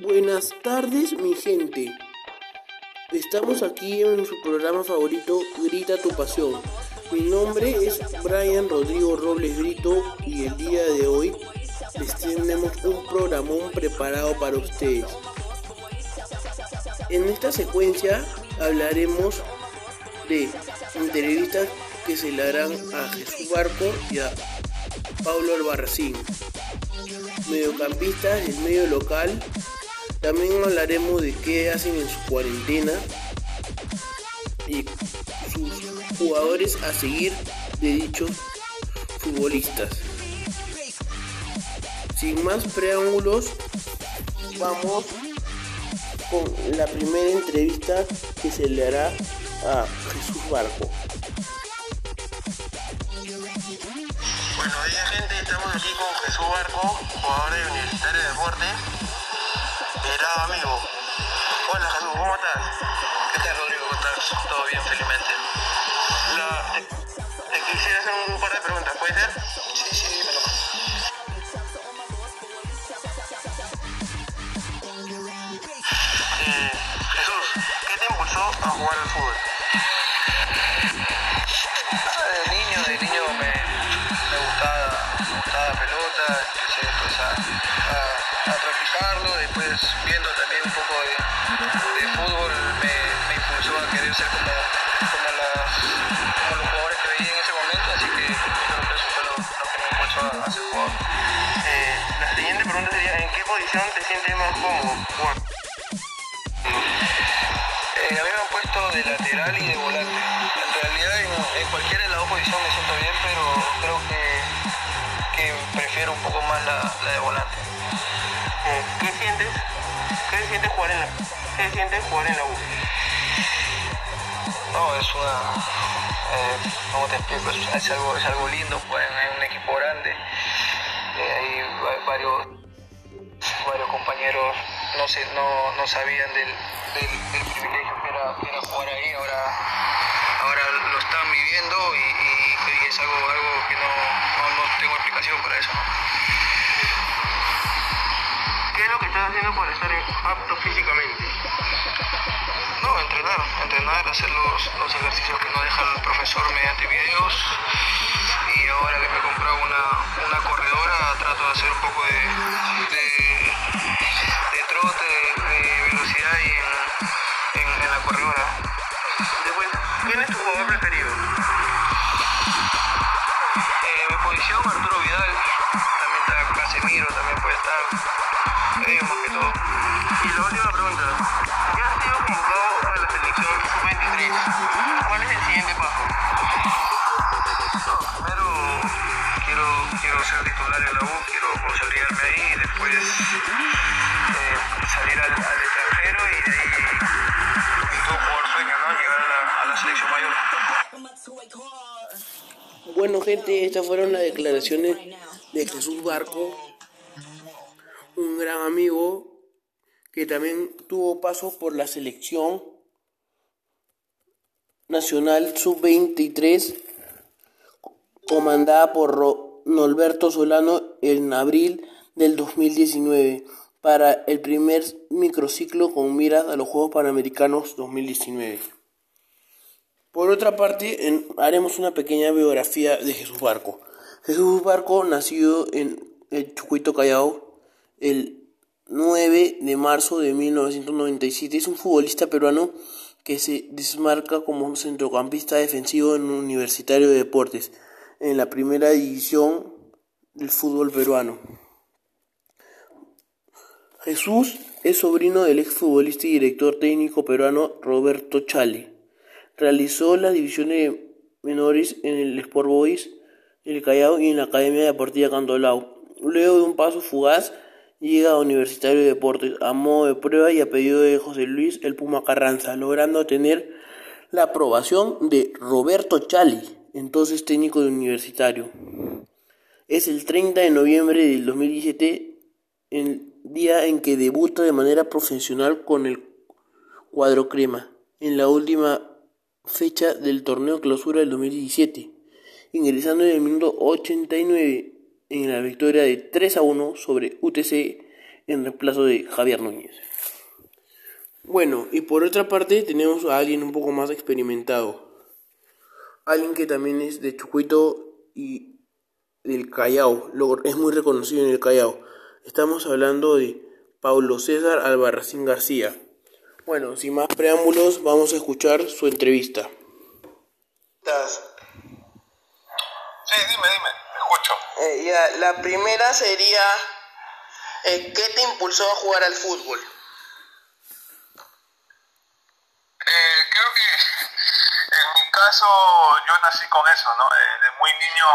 Buenas tardes, mi gente. Estamos aquí en su programa favorito, Grita tu Pasión. Mi nombre es Brian Rodrigo Robles Grito y el día de hoy les tenemos un programón preparado para ustedes. En esta secuencia hablaremos de entrevistas que se le harán a Jesús Barco y a Pablo Albarracín, mediocampistas del medio local. También hablaremos de qué hacen en su cuarentena y sus jugadores a seguir de dichos futbolistas. Sin más preámbulos, vamos con la primera entrevista que se le hará a Jesús Barco. Buenos días gente, estamos aquí con Jesús Barco, jugador de Universitario de Deportes. Era amigo. Hola Jesús, ¿cómo estás? ¿Qué tal Rodrigo? ¿Cómo estás? Todo bien, felizmente. La- te, te quisiera hacer un par de preguntas, ¿puede ser? Sí, sí, dímelo. Eh, Jesús, ¿qué te impulsó a jugar al fútbol? Posición te sientes más cómodo? Eh, a mí me han puesto de lateral y de volante. En realidad en, en cualquiera de las dos posiciones me siento bien, pero creo que, que prefiero un poco más la, la de volante. Eh, ¿Qué sientes? ¿Qué se siente jugar en la, qué se siente jugar en la U? No, es una... Eh, ¿Cómo te explico? Es, es algo, es algo lindo jugar en, en un equipo grande. Eh, hay va- varios, varios compañeros no, se, no, no sabían del, del, del privilegio que era, que era jugar ahí, ahora, ahora lo están viviendo y, y- y es algo, algo que no, no, no tengo explicación para eso. ¿Qué es lo que estás haciendo para estar apto físicamente? No, entrenar, entrenar, hacer los, los ejercicios que nos deja el profesor mediante videos. Y ahora que me he comprado una, una corredora, trato de hacer un poco de la corredora. Después, ¿quién es tu jugador preferido? Eh, mi posición, Arturo Vidal, también está Casemiro, también puede estar. Ellos más que todo. Y la última pregunta, ya has sido convocado a la selección sub-23. ¿Cuál es el siguiente paso? No, primero quiero, quiero ser titular en la U, quiero consolidarme ahí y después eh, salir al, al extranjero y de ahí ¿no? Llegar a la, selección mayor. Bueno, gente, estas fueron las declaraciones de Jesús Barco, un gran amigo que también tuvo paso por la selección nacional sub-23, comandada por Norberto Solano en abril del 2019, para el primer microciclo con miras a los Juegos Panamericanos 2019. Por otra parte, haremos una pequeña biografía de Jesús Barco. Jesús Barco nació en el Chucuito Callao el 9 de marzo de 1997. Es un futbolista peruano que se desmarca como un centrocampista defensivo en Universitario de Deportes, en la primera división del fútbol peruano. Jesús es sobrino del exfutbolista y director técnico peruano Roberto Chale. Realizó las divisiones menores en el Sport Boys, el Callao y en la Academia Deportiva Cantolao. Luego de un paso fugaz, llega a Universitario de Deportes a modo de prueba y a pedido de José Luis El Puma Carranza, logrando tener la aprobación de Roberto Chali, entonces técnico de Universitario. Es el 30 de noviembre del 2017, el día en que debuta de manera profesional con el cuadro crema, en la última fecha del torneo clausura del 2017, ingresando en el minuto 89 en la victoria de 3 a 1 sobre UTC en reemplazo de Javier Núñez. Bueno, y por otra parte tenemos a alguien un poco más experimentado. Alguien que también es de Chucuito y del Callao. Es muy reconocido en el Callao. Estamos hablando de Paulo César Albarracín García. Bueno, sin más preámbulos, vamos a escuchar su entrevista. Sí, dime, dime, escucho. Eh, ya, la primera sería, eh, ¿qué te impulsó a jugar al fútbol? Eh, creo que en mi caso yo nací con eso, ¿no? De, muy niño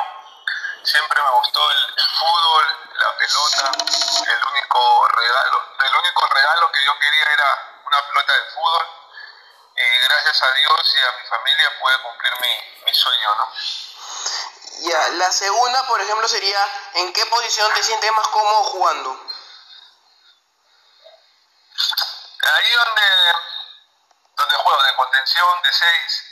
siempre me gustó el, fútbol, la pelota, el único regalo, el único regalo que yo quería era una pelota de fútbol y gracias a Dios y a mi familia pude cumplir mi, mi sueño, ¿no? Ya, la segunda, por ejemplo, sería ¿en qué posición te sientes más cómodo jugando? Ahí donde, donde juego, de contención, de 6,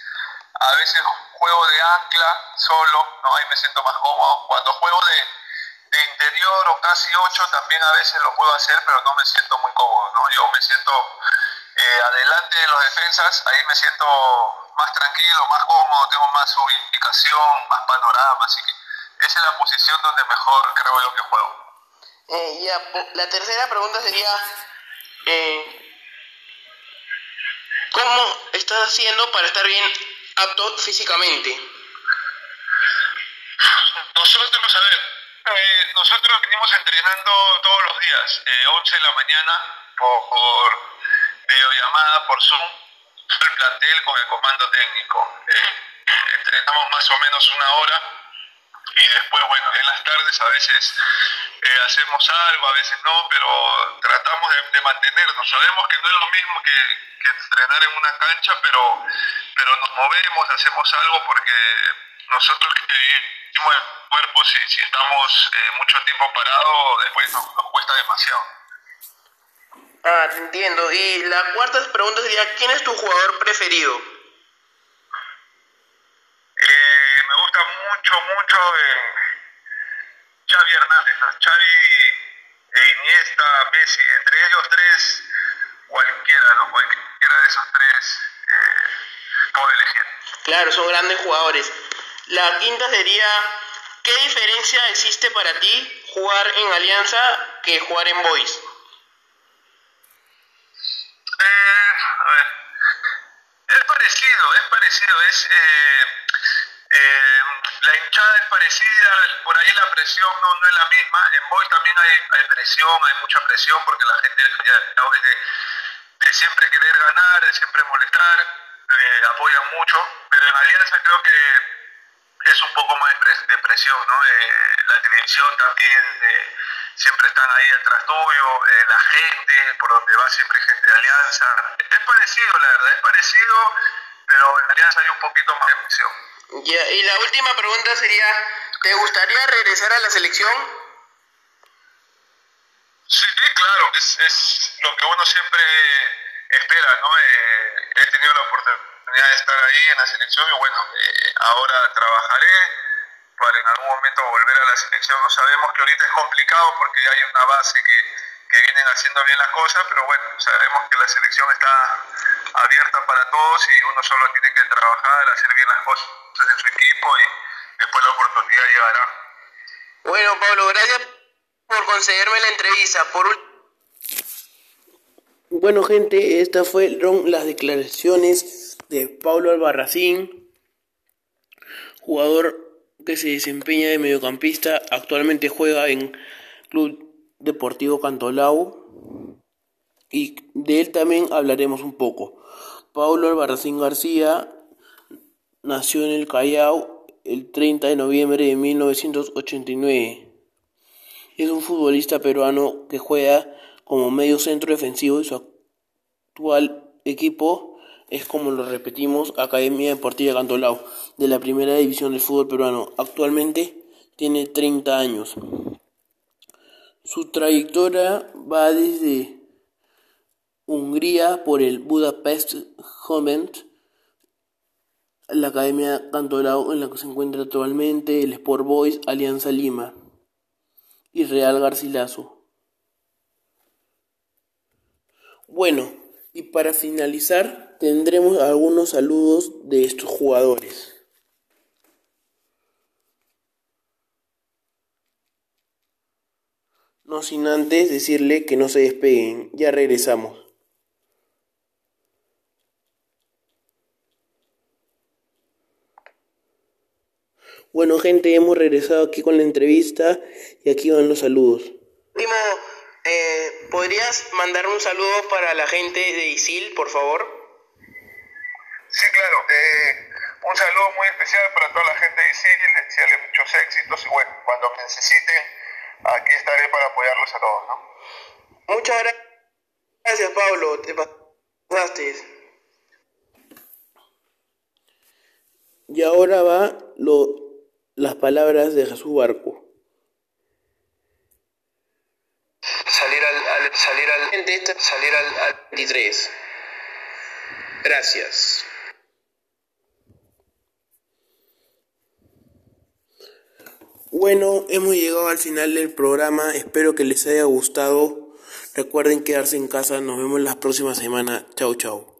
a veces juego de ancla solo, ¿no? ahí me siento más cómodo. Cuando juego de, interior o casi 8 también a veces lo puedo hacer, pero no me siento muy cómodo. ¿no? Yo me siento eh, adelante de los defensas, ahí me siento más tranquilo, más cómodo, tengo más ubicación, más panorama, así que esa es la posición donde mejor creo yo que juego. Eh, la tercera pregunta sería, eh, ¿cómo estás haciendo para estar bien apto físicamente? Nosotros, a ver, eh, nosotros venimos entrenando todos los días, 11 de la mañana por, por videollamada, por Zoom el plantel con el comando técnico. Eh, entrenamos más o menos una hora y después, bueno, en las tardes a veces eh, hacemos algo, a veces no, pero tratamos de, mantenernos. Sabemos que no es lo mismo que, entrenar en una cancha, pero, pero movemos, hacemos algo porque nosotros que vivimos el cuerpo, si, si estamos eh, mucho tiempo parado, después nos cuesta demasiado. Ah, te entiendo. Y la cuarta pregunta sería, ¿quién es tu jugador preferido? Eh, me gusta mucho, mucho eh, Xavi Hernández, Xavi, e Iniesta, Messi, entre ellos tres, cualquiera, ¿no? Cualquiera de esos tres eh, elegir. Claro, son grandes jugadores. La quinta sería, ¿qué diferencia existe para ti jugar en Alianza que jugar en Boys? Es parecido, es parecido, es eh, eh, la hinchada es parecida, por ahí la presión no, no es la misma. En Boy también hay, hay, presión, hay mucha presión porque la gente de, de siempre querer ganar, de siempre molestar, eh, apoyan mucho, pero en Alianza creo que es un poco más de presión, ¿no? Eh, la televisión también eh, siempre están ahí atrás tuyo, eh, la gente, por donde va siempre hay gente de Alianza. Es parecido, la verdad, es parecido, pero en Alianza hay un poquito más de presión. y la última pregunta sería, ¿te gustaría regresar a la selección? Sí, claro, es, es lo que uno siempre espera, ¿no? Eh, he tenido la oportunidad de estar ahí en la selección y bueno, eh, ahora trabajaré para en algún momento volver a la selección. No sabemos que ahorita es complicado porque ya hay una base que, que vienen haciendo bien las cosas, pero bueno, sabemos que la selección está abierta para todos y uno solo tiene que trabajar, hacer bien las cosas en su equipo y después la oportunidad llegará. Bueno, Pablo, gracias por concederme la entrevista. Por bueno, gente, estas fueron las declaraciones de Pablo Albarracín, jugador que se desempeña de mediocampista, actualmente juega en Club Deportivo Cantolao y de él también hablaremos un poco. Paulo Albarracín García nació en el Callao el 30 de noviembre de 1989. Es un futbolista peruano que juega como medio centro defensivo y su actual equipo es como lo repetimos, Academia Deportiva Cantolao, de la primera división del fútbol peruano. Actualmente tiene 30 años. Su trayectoria va desde Hungría por el Budapest Juvent, la Academia Cantolao en la que se encuentra actualmente, el Sport Boys, Alianza Lima y Real Garcilaso. Bueno, y para finalizar tendremos algunos saludos de estos jugadores. No sin antes decirle que no se despeguen, ya regresamos. Bueno gente, hemos regresado aquí con la entrevista y aquí van los saludos. Timo, eh, ¿podrías mandar un saludo para la gente de Isil, por favor? Sí, claro. Eh, un saludo muy especial para toda la gente de Isil, desearles muchos éxitos y bueno, cuando me necesiten aquí estaré para apoyarlos a todos, ¿no? Muchas gracias, Pablo. Te pasaste. Y ahora va lo, las palabras de Jesús Barco. Salir al, salir al salir al, al 23. Gracias. Bueno, hemos llegado al final del programa. Espero que les haya gustado. Recuerden quedarse en casa. Nos vemos la próxima semana. Chao, chao.